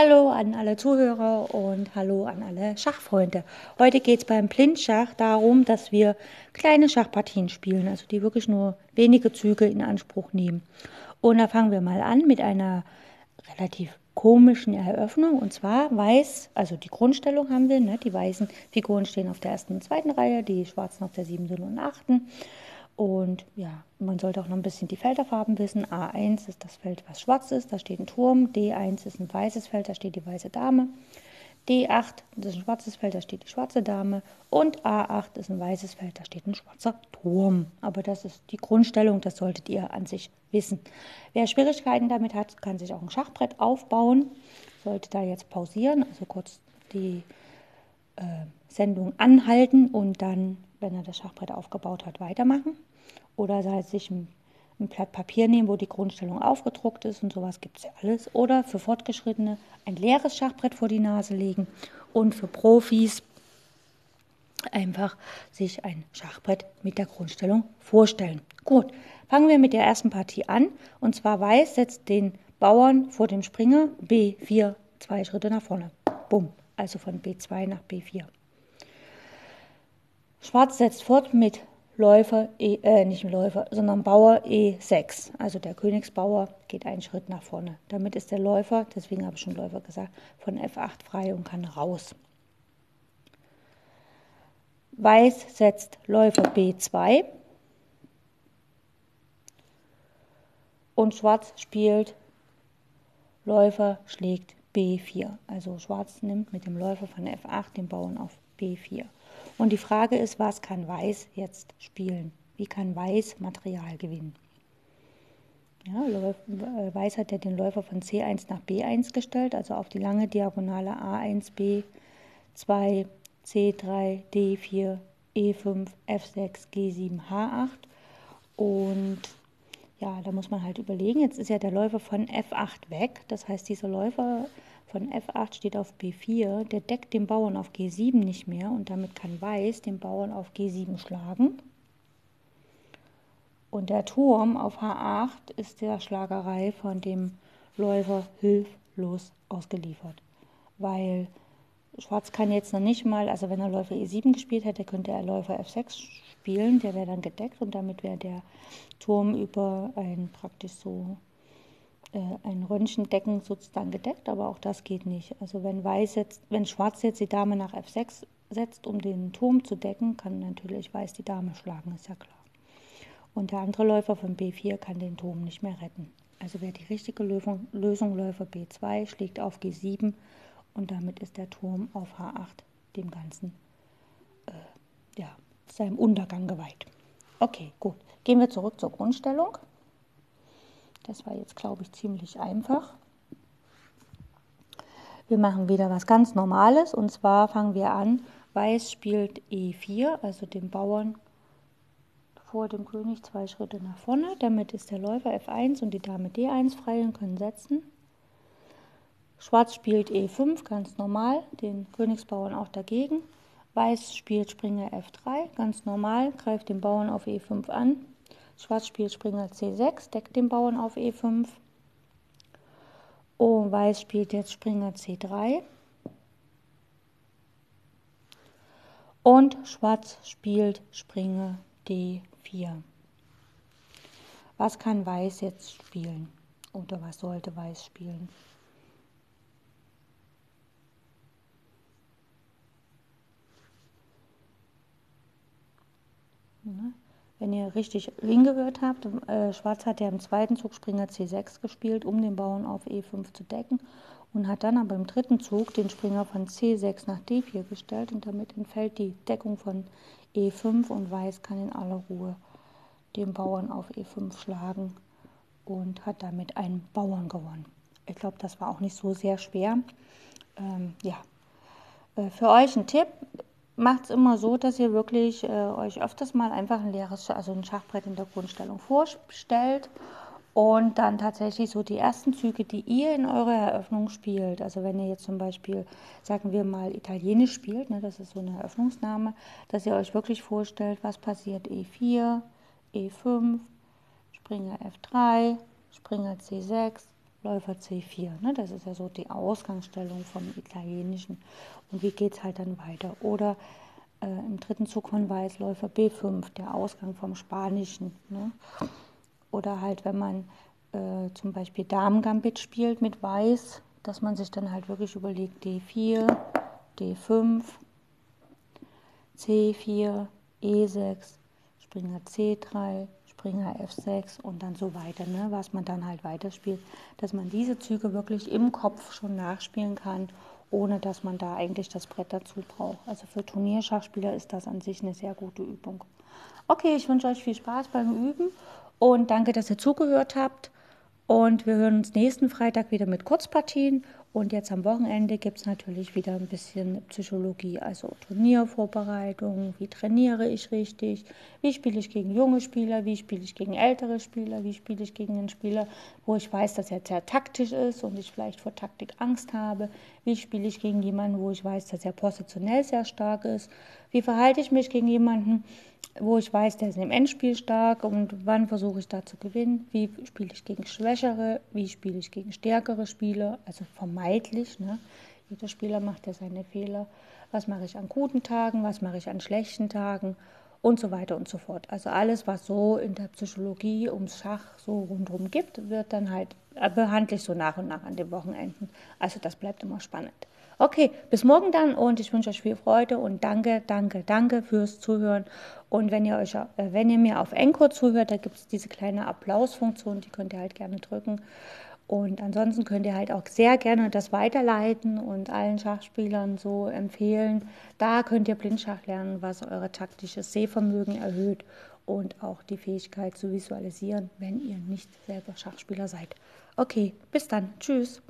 Hallo an alle Zuhörer und hallo an alle Schachfreunde. Heute geht es beim Blindschach darum, dass wir kleine Schachpartien spielen, also die wirklich nur wenige Züge in Anspruch nehmen. Und da fangen wir mal an mit einer relativ komischen Eröffnung. Und zwar weiß, also die Grundstellung haben wir, ne? die weißen Figuren stehen auf der ersten und zweiten Reihe, die schwarzen auf der siebten und achten. Und ja, man sollte auch noch ein bisschen die Felderfarben wissen. A1 ist das Feld, was schwarz ist, da steht ein Turm. D1 ist ein weißes Feld, da steht die weiße Dame. D8 das ist ein schwarzes Feld, da steht die schwarze Dame. Und A8 ist ein weißes Feld, da steht ein schwarzer Turm. Aber das ist die Grundstellung, das solltet ihr an sich wissen. Wer Schwierigkeiten damit hat, kann sich auch ein Schachbrett aufbauen. Sollte da jetzt pausieren, also kurz die äh, Sendung anhalten und dann, wenn er das Schachbrett aufgebaut hat, weitermachen. Oder sei sich ein, ein Blatt Papier nehmen, wo die Grundstellung aufgedruckt ist und sowas gibt es ja alles. Oder für Fortgeschrittene ein leeres Schachbrett vor die Nase legen und für Profis einfach sich ein Schachbrett mit der Grundstellung vorstellen. Gut, fangen wir mit der ersten Partie an. Und zwar Weiß setzt den Bauern vor dem Springer B4 zwei Schritte nach vorne. Bumm, also von B2 nach B4. Schwarz setzt fort mit Läufer, e, äh, nicht Läufer, sondern Bauer E6. Also der Königsbauer geht einen Schritt nach vorne. Damit ist der Läufer, deswegen habe ich schon Läufer gesagt, von F8 frei und kann raus. Weiß setzt Läufer B2 und Schwarz spielt Läufer schlägt B4. Also Schwarz nimmt mit dem Läufer von F8 den Bauern auf B4. Und die Frage ist, was kann Weiß jetzt spielen? Wie kann Weiß Material gewinnen? Ja, äh, Weiß hat ja den Läufer von C1 nach B1 gestellt, also auf die lange Diagonale A1, B2, C3, D4, E5, F6, G7, H8. Und ja, da muss man halt überlegen, jetzt ist ja der Läufer von F8 weg. Das heißt, dieser Läufer von F8 steht auf B4, der deckt den Bauern auf G7 nicht mehr und damit kann Weiß den Bauern auf G7 schlagen. Und der Turm auf H8 ist der Schlagerei von dem Läufer hilflos ausgeliefert, weil Schwarz kann jetzt noch nicht mal, also wenn er Läufer E7 gespielt hätte, könnte er Läufer F6 spielen, der wäre dann gedeckt und damit wäre der Turm über ein praktisch so ein Röntgendecken sozusagen gedeckt, aber auch das geht nicht. Also wenn, Weiß jetzt, wenn Schwarz jetzt die Dame nach F6 setzt, um den Turm zu decken, kann natürlich Weiß die Dame schlagen, ist ja klar. Und der andere Läufer von B4 kann den Turm nicht mehr retten. Also wäre die richtige Lösung, Lösung Läufer B2, schlägt auf G7 und damit ist der Turm auf H8 dem Ganzen, äh, ja, seinem Untergang geweiht. Okay, gut. Gehen wir zurück zur Grundstellung. Das war jetzt, glaube ich, ziemlich einfach. Wir machen wieder was ganz Normales und zwar fangen wir an. Weiß spielt E4, also den Bauern vor dem König zwei Schritte nach vorne. Damit ist der Läufer F1 und die Dame D1 frei und können setzen. Schwarz spielt E5, ganz normal, den Königsbauern auch dagegen. Weiß spielt Springer F3, ganz normal, greift den Bauern auf E5 an. Schwarz spielt Springer C6, deckt den Bauern auf E5. Und Weiß spielt jetzt Springer C3. Und Schwarz spielt Springer D4. Was kann Weiß jetzt spielen? Oder was sollte Weiß spielen? Ne? Wenn ihr richtig hingehört habt, äh, Schwarz hat ja im zweiten Zug Springer C6 gespielt, um den Bauern auf E5 zu decken und hat dann aber im dritten Zug den Springer von C6 nach D4 gestellt und damit entfällt die Deckung von E5 und Weiß kann in aller Ruhe den Bauern auf E5 schlagen und hat damit einen Bauern gewonnen. Ich glaube, das war auch nicht so sehr schwer. Ähm, ja, äh, für euch ein Tipp, macht es immer so, dass ihr wirklich äh, euch öfters mal einfach ein leeres, also ein Schachbrett in der Grundstellung vorstellt und dann tatsächlich so die ersten Züge, die ihr in eurer Eröffnung spielt. Also wenn ihr jetzt zum Beispiel, sagen wir mal, Italienisch spielt, ne, das ist so eine Eröffnungsname, dass ihr euch wirklich vorstellt, was passiert E4, E5, Springer F3, Springer C6, Läufer C4. Ne? Das ist ja so die Ausgangsstellung vom Italienischen. Und wie geht es halt dann weiter? Oder äh, im dritten Zug von Weiß Läufer B5, der Ausgang vom Spanischen. Ne? Oder halt, wenn man äh, zum Beispiel Damen-Gambit spielt mit Weiß, dass man sich dann halt wirklich überlegt, D4, D5, C4, E6, Springer C3, Springer F6 und dann so weiter, ne, was man dann halt weiterspielt, dass man diese Züge wirklich im Kopf schon nachspielen kann, ohne dass man da eigentlich das Brett dazu braucht. Also für Turnierschachspieler ist das an sich eine sehr gute Übung. Okay, ich wünsche euch viel Spaß beim Üben und danke, dass ihr zugehört habt. Und wir hören uns nächsten Freitag wieder mit Kurzpartien und jetzt am Wochenende gibt es natürlich wieder ein bisschen Psychologie, also Turniervorbereitung, wie trainiere ich richtig, wie spiele ich gegen junge Spieler, wie spiele ich gegen ältere Spieler, wie spiele ich gegen einen Spieler, wo ich weiß, dass er sehr taktisch ist und ich vielleicht vor Taktik Angst habe, wie spiele ich gegen jemanden, wo ich weiß, dass er positionell sehr stark ist, wie verhalte ich mich gegen jemanden, wo ich weiß, der ist im Endspiel stark und wann versuche ich da zu gewinnen, wie spiele ich gegen Schwächere, wie spiele ich gegen stärkere Spieler, also vermeidlich. Ne? Jeder Spieler macht ja seine Fehler. Was mache ich an guten Tagen, was mache ich an schlechten Tagen und so weiter und so fort. Also alles, was so in der Psychologie ums Schach so rundherum gibt, wird dann halt behandle ich so nach und nach an den Wochenenden. Also das bleibt immer spannend. Okay, bis morgen dann und ich wünsche euch viel Freude und danke, danke, danke fürs Zuhören. Und wenn ihr euch, äh, wenn ihr mir auf Encore zuhört, da gibt es diese kleine Applausfunktion, die könnt ihr halt gerne drücken. Und ansonsten könnt ihr halt auch sehr gerne das weiterleiten und allen Schachspielern so empfehlen. Da könnt ihr Blindschach lernen, was euer taktisches Sehvermögen erhöht und auch die Fähigkeit zu visualisieren, wenn ihr nicht selber Schachspieler seid. Okay, bis dann. Tschüss.